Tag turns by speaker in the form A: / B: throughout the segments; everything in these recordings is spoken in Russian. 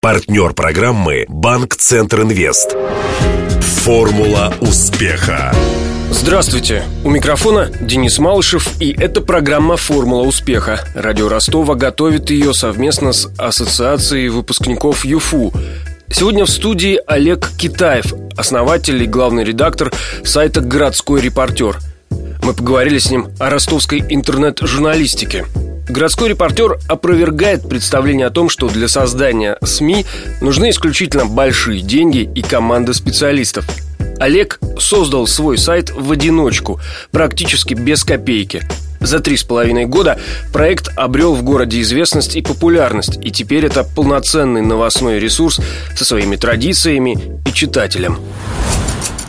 A: Партнер программы «Банк Центр Инвест». Формула успеха.
B: Здравствуйте! У микрофона Денис Малышев, и это программа «Формула успеха». Радио Ростова готовит ее совместно с Ассоциацией выпускников ЮФУ. Сегодня в студии Олег Китаев, основатель и главный редактор сайта «Городской репортер». Мы поговорили с ним о ростовской интернет-журналистике – Городской репортер опровергает представление о том, что для создания СМИ нужны исключительно большие деньги и команда специалистов. Олег создал свой сайт в одиночку, практически без копейки. За три с половиной года проект обрел в городе известность и популярность, и теперь это полноценный новостной ресурс со своими традициями и читателем.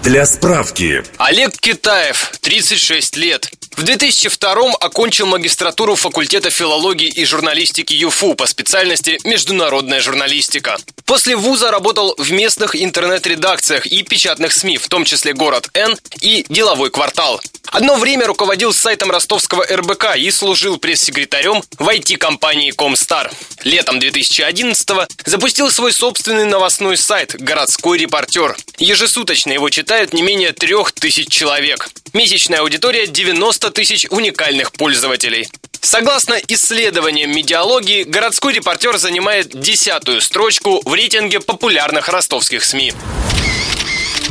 A: Для справки.
B: Олег Китаев, 36 лет, в 2002 окончил магистратуру факультета филологии и журналистики ЮФУ по специальности «Международная журналистика». После вуза работал в местных интернет-редакциях и печатных СМИ, в том числе «Город Н» и «Деловой квартал». Одно время руководил сайтом ростовского РБК и служил пресс-секретарем в IT-компании Комстар. Летом 2011 запустил свой собственный новостной сайт «Городской репортер». Ежесуточно его читают не менее трех тысяч человек. Месячная аудитория 90 тысяч уникальных пользователей. Согласно исследованиям медиалогии, городской репортер занимает десятую строчку в рейтинге популярных ростовских СМИ.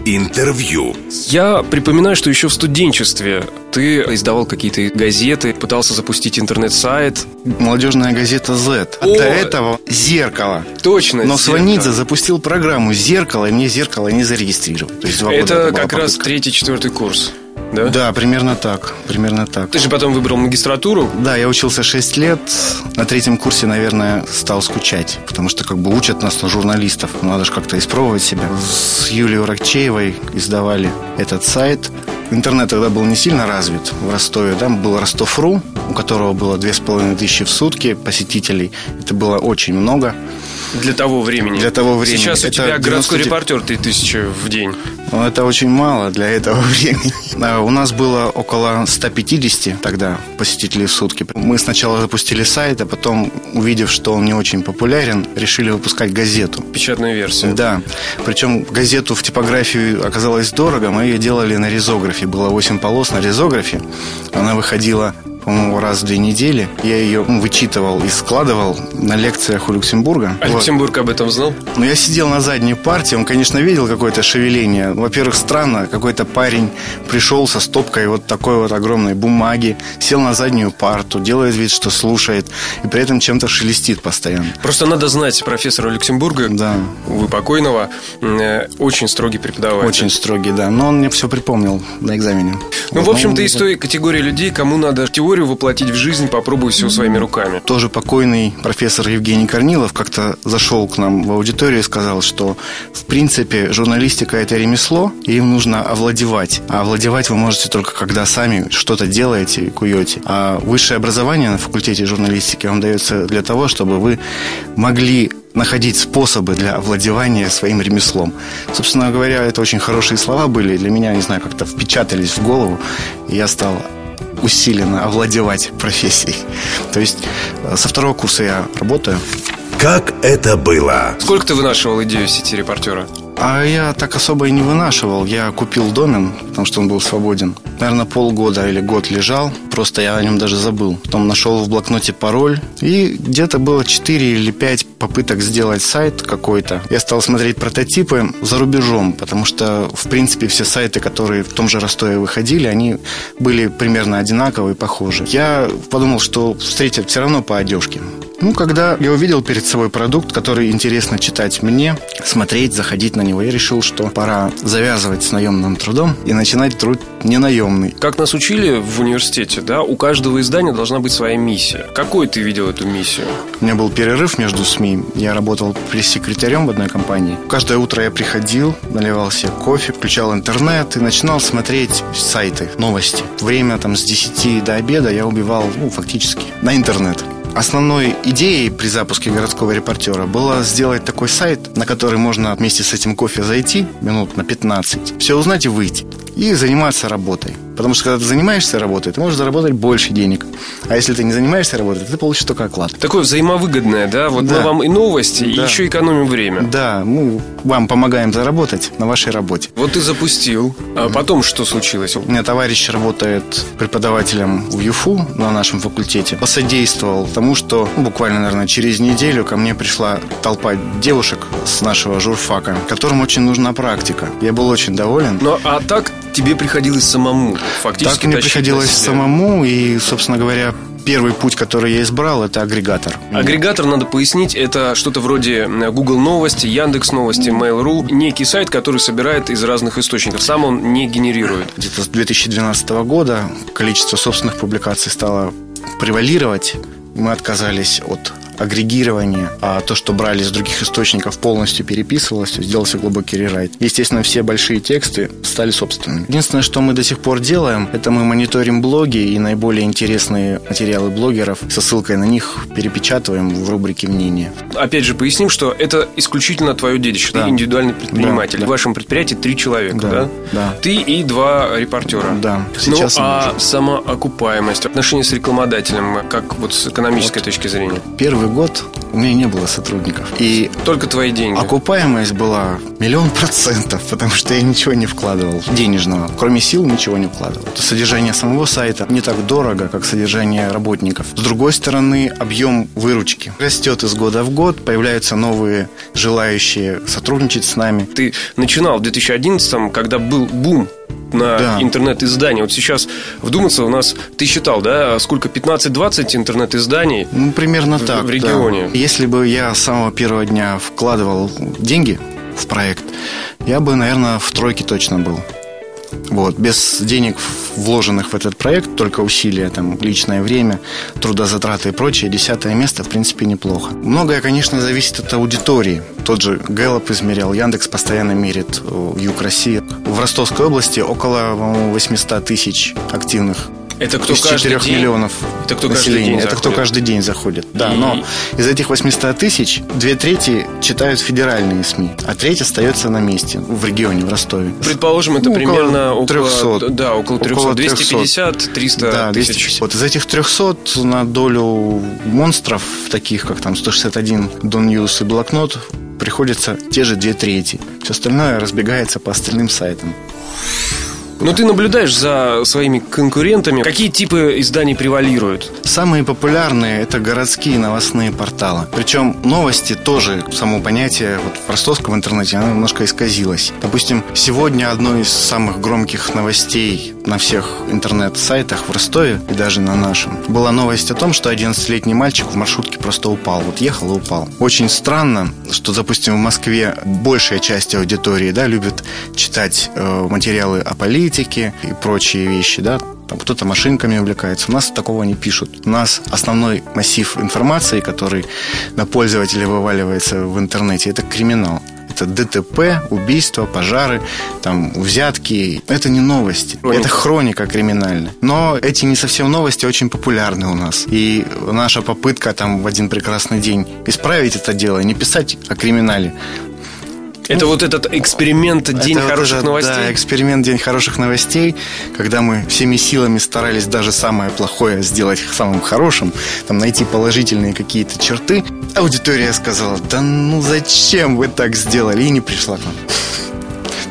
A: Интервью.
B: Я припоминаю, что еще в студенчестве ты издавал какие-то газеты, пытался запустить интернет-сайт.
C: Молодежная газета Z. А О, до этого «Зеркало».
B: Точно,
C: Но Сванидзе запустил программу «Зеркало», и мне «Зеркало» не зарегистрировал.
B: То есть два это года как раз третий-четвертый курс
C: да? Да, примерно так, примерно так.
B: Ты же потом выбрал магистратуру?
C: Да, я учился 6 лет. На третьем курсе, наверное, стал скучать, потому что как бы учат нас на журналистов. Надо же как-то испробовать себя. С Юлией Рокчеевой издавали этот сайт. Интернет тогда был не сильно развит в Ростове. Там был Ростов.ру, у которого было две с половиной тысячи в сутки посетителей. Это было очень много.
B: Для того времени.
C: Для того времени.
B: Сейчас у это тебя 90... городской репортер ты тысяча в день.
C: Ну, это очень мало для этого времени. У нас было около 150 тогда посетителей в сутки. Мы сначала запустили сайт, а потом, увидев, что он не очень популярен, решили выпускать газету.
B: Печатную версию.
C: Да. Причем газету в типографию оказалось дорого. Мы ее делали на резографе. Было 8 полос на резографе. Она выходила по-моему, раз в две недели. Я ее ну, вычитывал и складывал на лекциях у Люксембурга.
B: А вот. Люксембург об этом знал?
C: Ну, я сидел на задней партии, он, конечно, видел какое-то шевеление. Во-первых, странно, какой-то парень пришел со стопкой вот такой вот огромной бумаги, сел на заднюю парту, делает вид, что слушает, и при этом чем-то шелестит постоянно.
B: Просто надо знать профессора Люксембурга,
C: да.
B: вы покойного, э, очень строгий преподаватель.
C: Очень строгий, да. Но он мне все припомнил на экзамене.
B: Ну, в общем-то, из той категории людей, кому надо теорию теорию воплотить в жизнь, попробуй все своими руками.
C: Тоже покойный профессор Евгений Корнилов как-то зашел к нам в аудиторию и сказал, что в принципе журналистика это ремесло, и им нужно овладевать. А овладевать вы можете только когда сами что-то делаете и куете. А высшее образование на факультете журналистики вам дается для того, чтобы вы могли находить способы для овладевания своим ремеслом. Собственно говоря, это очень хорошие слова были. Для меня, не знаю, как-то впечатались в голову. И я стал усиленно овладевать профессией. То есть э, со второго курса я работаю.
A: Как это было?
B: Сколько ты вынашивал идею сети репортера?
C: А я так особо и не вынашивал. Я купил домен, потому что он был свободен. Наверное, полгода или год лежал. Просто я о нем даже забыл. Потом нашел в блокноте пароль. И где-то было 4 или 5 попыток сделать сайт какой-то. Я стал смотреть прототипы за рубежом, потому что, в принципе, все сайты, которые в том же Ростове выходили, они были примерно одинаковые, похожи. Я подумал, что встретят все равно по одежке. Ну, когда я увидел перед собой продукт, который интересно читать мне, смотреть, заходить на него, я решил, что пора завязывать с наемным трудом и начинать труд ненаемный.
B: Как нас учили в университете, да, у каждого издания должна быть своя миссия. Какой ты видел эту миссию?
C: У меня был перерыв между СМИ. Я работал пресс-секретарем в одной компании. Каждое утро я приходил, наливал себе кофе, включал интернет и начинал смотреть сайты, новости. Время там с 10 до обеда я убивал, ну, фактически, на интернет. Основной идеей при запуске городского репортера было сделать такой сайт, на который можно вместе с этим кофе зайти минут на 15, все узнать и выйти, и заниматься работой. Потому что когда ты занимаешься работой, ты можешь заработать больше денег. А если ты не занимаешься работой, ты получишь только оклад.
B: Такое взаимовыгодное, да? Вот
C: Да.
B: мы вам и новости, и
C: Да.
B: еще экономим время.
C: Да, мы вам помогаем заработать на вашей работе.
B: Вот ты запустил, а потом что случилось?
C: У меня товарищ работает преподавателем в ЮФУ на нашем факультете. Посодействовал тому, что ну, буквально, наверное, через неделю ко мне пришла толпа девушек с нашего журфака, которым очень нужна практика. Я был очень доволен.
B: Ну, а так тебе приходилось самому фактически
C: Так мне приходилось самому, и, собственно говоря, первый путь, который я избрал, это агрегатор.
B: Агрегатор, надо пояснить, это что-то вроде э, Google Новости, Яндекс Новости, Mail.ru. Некий сайт, который собирает из разных источников. Сам он не генерирует.
C: Где-то с 2012 года количество собственных публикаций стало превалировать. Мы отказались от агрегирования, а то, что брали из других источников, полностью переписывалось, то есть делался глубокий рерайт. Естественно, все большие тексты стали собственными. Единственное, что мы до сих пор делаем, это мы мониторим блоги и наиболее интересные материалы блогеров со ссылкой на них перепечатываем в рубрике «Мнение».
B: Опять же, поясним, что это исключительно твое детище. Ты
C: Да.
B: индивидуальный предприниматель.
C: Да, да.
B: В вашем предприятии три человека, да?
C: Да, да.
B: Ты и два репортера.
C: Да,
B: Ну,
C: сейчас
B: а
C: мы
B: самоокупаемость, отношения с рекламодателем, как вот с экономической точки зрения?
C: Первый год у меня не было сотрудников. И
B: Только твои деньги.
C: Окупаемость была миллион процентов, потому что я ничего не вкладывал денежного. Кроме сил ничего не вкладывал. Содержание самого сайта не так дорого, как содержание работников. С другой стороны, объем выручки растет из года в год, появляются новые желающие сотрудничать с нами.
B: Ты начинал в 2011-м, когда был бум на
C: Да.
B: интернет-издания. Вот сейчас вдуматься у нас, ты считал, да, сколько, 15-20 интернет-изданий?
C: Ну, примерно
B: В-
C: так.
B: в
C: да.
B: регионе.
C: Если бы я с самого первого дня вкладывал деньги в проект, я бы, наверное, в тройке точно был. Вот, без денег, вложенных в этот проект, только усилия, там, личное время, трудозатраты и прочее, десятое место, в принципе, неплохо. Многое, конечно, зависит от аудитории. Тот же Гэллоп измерял, Яндекс постоянно мерит, э, Юг России. В Ростовской области около, по-моему, 800 тысяч активных
B: Это кто
C: из
B: каждый
C: 4
B: день?
C: миллионов
B: Это кто каждый
C: населения.
B: день
C: Это кто
B: заходит?
C: каждый день заходит. Да,
B: И-
C: но из этих 800 тысяч две трети читают федеральные СМИ, а треть остается на месте, в регионе, в Ростове.
B: Предположим, это
C: Ну,
B: примерно около
C: 300.
B: Да, около 300.
C: Около
B: 250, 300
C: Да,
B: тысяч.
C: 250. Вот из этих 300 на долю монстров, таких как там 161 DonNews и Блокнот, приходится те же две трети. Все остальное разбегается по остальным сайтам.
B: Но ты наблюдаешь за своими конкурентами. Какие типы изданий превалируют?
C: Самые популярные – это городские новостные порталы. Причем новости тоже, само понятие вот в ростовском интернете, оно немножко исказилось. Допустим, сегодня одной из самых громких новостей на всех интернет-сайтах в Ростове и даже на нашем была новость о том, что 11-летний мальчик в маршрутке просто упал. Вот ехал и упал. Очень странно, что, допустим, в Москве большая часть аудитории да, любит читать э, материалы о политике и прочие вещи, да, там кто-то машинками увлекается. У нас такого не пишут. У нас основной массив информации, который на пользователя вываливается в интернете, это криминал. Это ДТП, убийства, пожары, там, взятки. Это не новости.
B: Хроника.
C: Это хроника криминальная. Но эти не совсем новости очень популярны у нас. И наша попытка там в один прекрасный день исправить это дело, не писать о криминале,
B: Это вот этот эксперимент «День
C: это вот
B: хороших
C: этот,
B: новостей».
C: Да, эксперимент «День хороших новостей», когда мы всеми силами старались даже самое плохое сделать самым хорошим, там найти положительные какие-то черты. Аудитория сказала, да ну зачем вы так сделали? И не пришла к нам.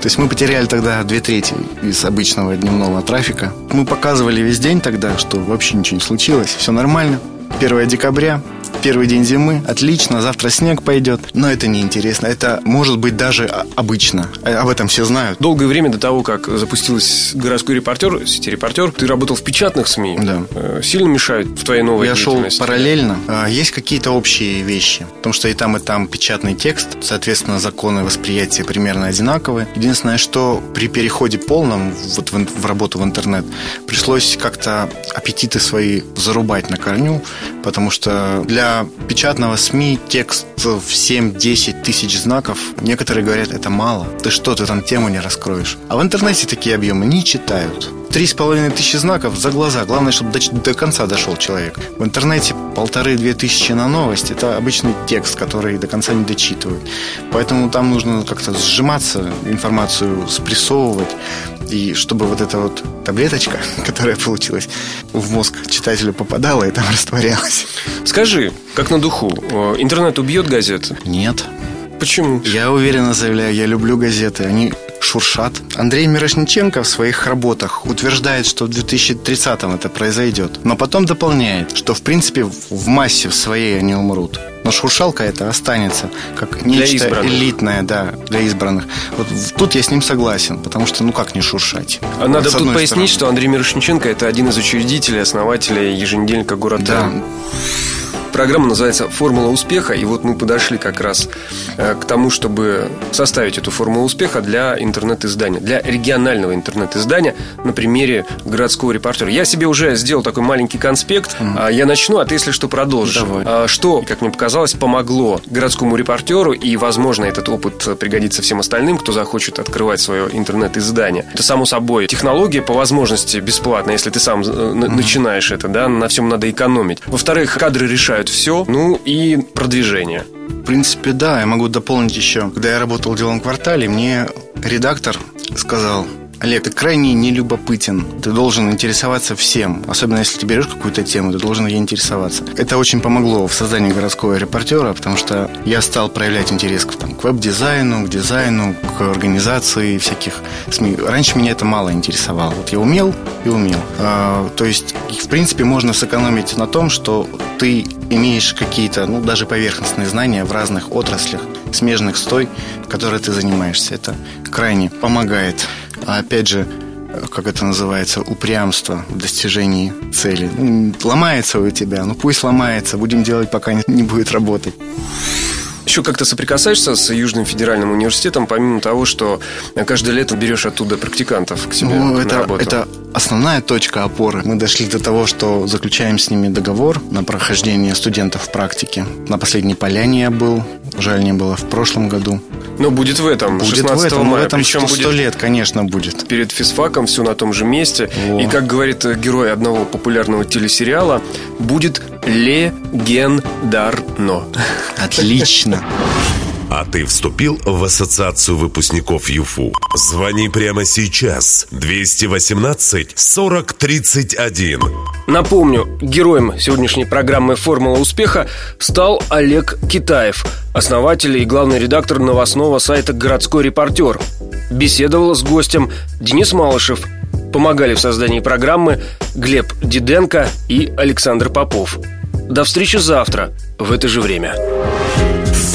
C: То есть мы потеряли тогда две трети из обычного дневного трафика. Мы показывали весь день тогда, что вообще ничего не случилось, все нормально. 1 декабря, первый день зимы, отлично, завтра снег пойдет. Но это неинтересно, это может быть даже обычно. А- Об этом все знают.
B: Долгое время до того, как запустилась городской репортер, сети репортер, ты работал в печатных СМИ.
C: Да.
B: Э, Сильно мешают в твоей новой
C: Я шел параллельно. А, Есть какие-то общие вещи, потому что и там, и там печатный текст, соответственно, законы восприятия примерно одинаковые. Единственное, что при переходе полном вот в, в работу в интернет пришлось как-то аппетиты свои зарубать на корню, потому что для печатного СМИ текст в 7-10 тысяч знаков, некоторые говорят, это мало. Ты что, ты там тему не раскроешь. А в интернете такие объемы не читают. три с половиной тысячи знаков за глаза. Главное, чтобы до, до конца дошел человек. В интернете полторы-две тысячи на новость. Это обычный текст, который до конца не дочитывают. Поэтому там нужно как-то сжиматься, информацию спрессовывать. И чтобы вот эта вот таблеточка, которая получилась, в мозг читателя попадала и там растворялась.
B: Скажи, как на духу, э, интернет убьет газеты?
C: Нет.
B: Почему?
C: Я уверенно заявляю, я люблю газеты. Они шуршат. Андрей Мирошниченко в своих работах утверждает, что в 2030-м это произойдет. Но потом дополняет, что в принципе в массе в своей они умрут. Но шуршалка это останется как нечто элитное, да, для избранных. Вот тут я с ним согласен, потому что ну как не шуршать.
B: А надо тут пояснить, стороны. что Андрей Мирошниченко это один из учредителей, основателей еженедельника «Город
C: Да.
B: Программа называется «Формула успеха», и вот мы подошли как раз э, к тому, чтобы составить эту формулу успеха для интернет-издания, для регионального интернет-издания на примере городского репортера. Я себе уже сделал такой маленький конспект. Mm. Я начну, а ты, если что, продолжишь.
C: Давай.
B: А, что, как мне показалось, помогло городскому репортеру, и, возможно, этот опыт пригодится всем остальным, кто захочет открывать свое интернет-издание. Это, само собой, технология по возможности бесплатно, если ты сам mm. начинаешь это, да, на всем надо экономить. Во-вторых, кадры решают это все. Ну и продвижение.
C: В принципе, да, я могу дополнить еще. Когда я работал в деловом квартале, мне редактор сказал, Олег, ты крайне нелюбопытен. Ты должен интересоваться всем. Особенно если ты берешь какую-то тему, ты должен ей интересоваться. Это очень помогло в создании городского репортера, потому что я стал проявлять интерес к, там, к веб-дизайну, к дизайну, к организации всяких СМИ. Раньше меня это мало интересовало. Вот я умел и умел. А, то есть, в принципе, можно сэкономить на том, что ты имеешь какие-то, ну, даже поверхностные знания в разных отраслях, смежных с той, которой ты занимаешься. Это крайне помогает. А опять же, как это называется, упрямство в достижении цели. Ломается у тебя, ну пусть ломается, будем делать, пока не будет работать
B: еще как-то соприкасаешься с Южным федеральным университетом, помимо того, что каждое лето берешь оттуда практикантов к себе ну, на
C: это,
B: работу?
C: Это основная точка опоры. Мы дошли до того, что заключаем с ними договор на прохождение студентов в практике. На последней поляне я был, жаль, не было в прошлом году.
B: Но будет в этом,
C: будет 16 в этом, мая. В этом Причем 100, 100 лет, конечно, будет.
B: Перед физфаком все на том же месте. Во. И, как говорит герой одного популярного телесериала, будет легендарно.
C: Отлично.
A: А ты вступил в ассоциацию выпускников ЮФУ? Звони прямо сейчас. 218 40 31.
B: Напомню, героем сегодняшней программы «Формула успеха» стал Олег Китаев, основатель и главный редактор новостного сайта «Городской репортер». Беседовал с гостем Денис Малышев. Помогали в создании программы Глеб Диденко и Александр Попов. До встречи завтра в это же время.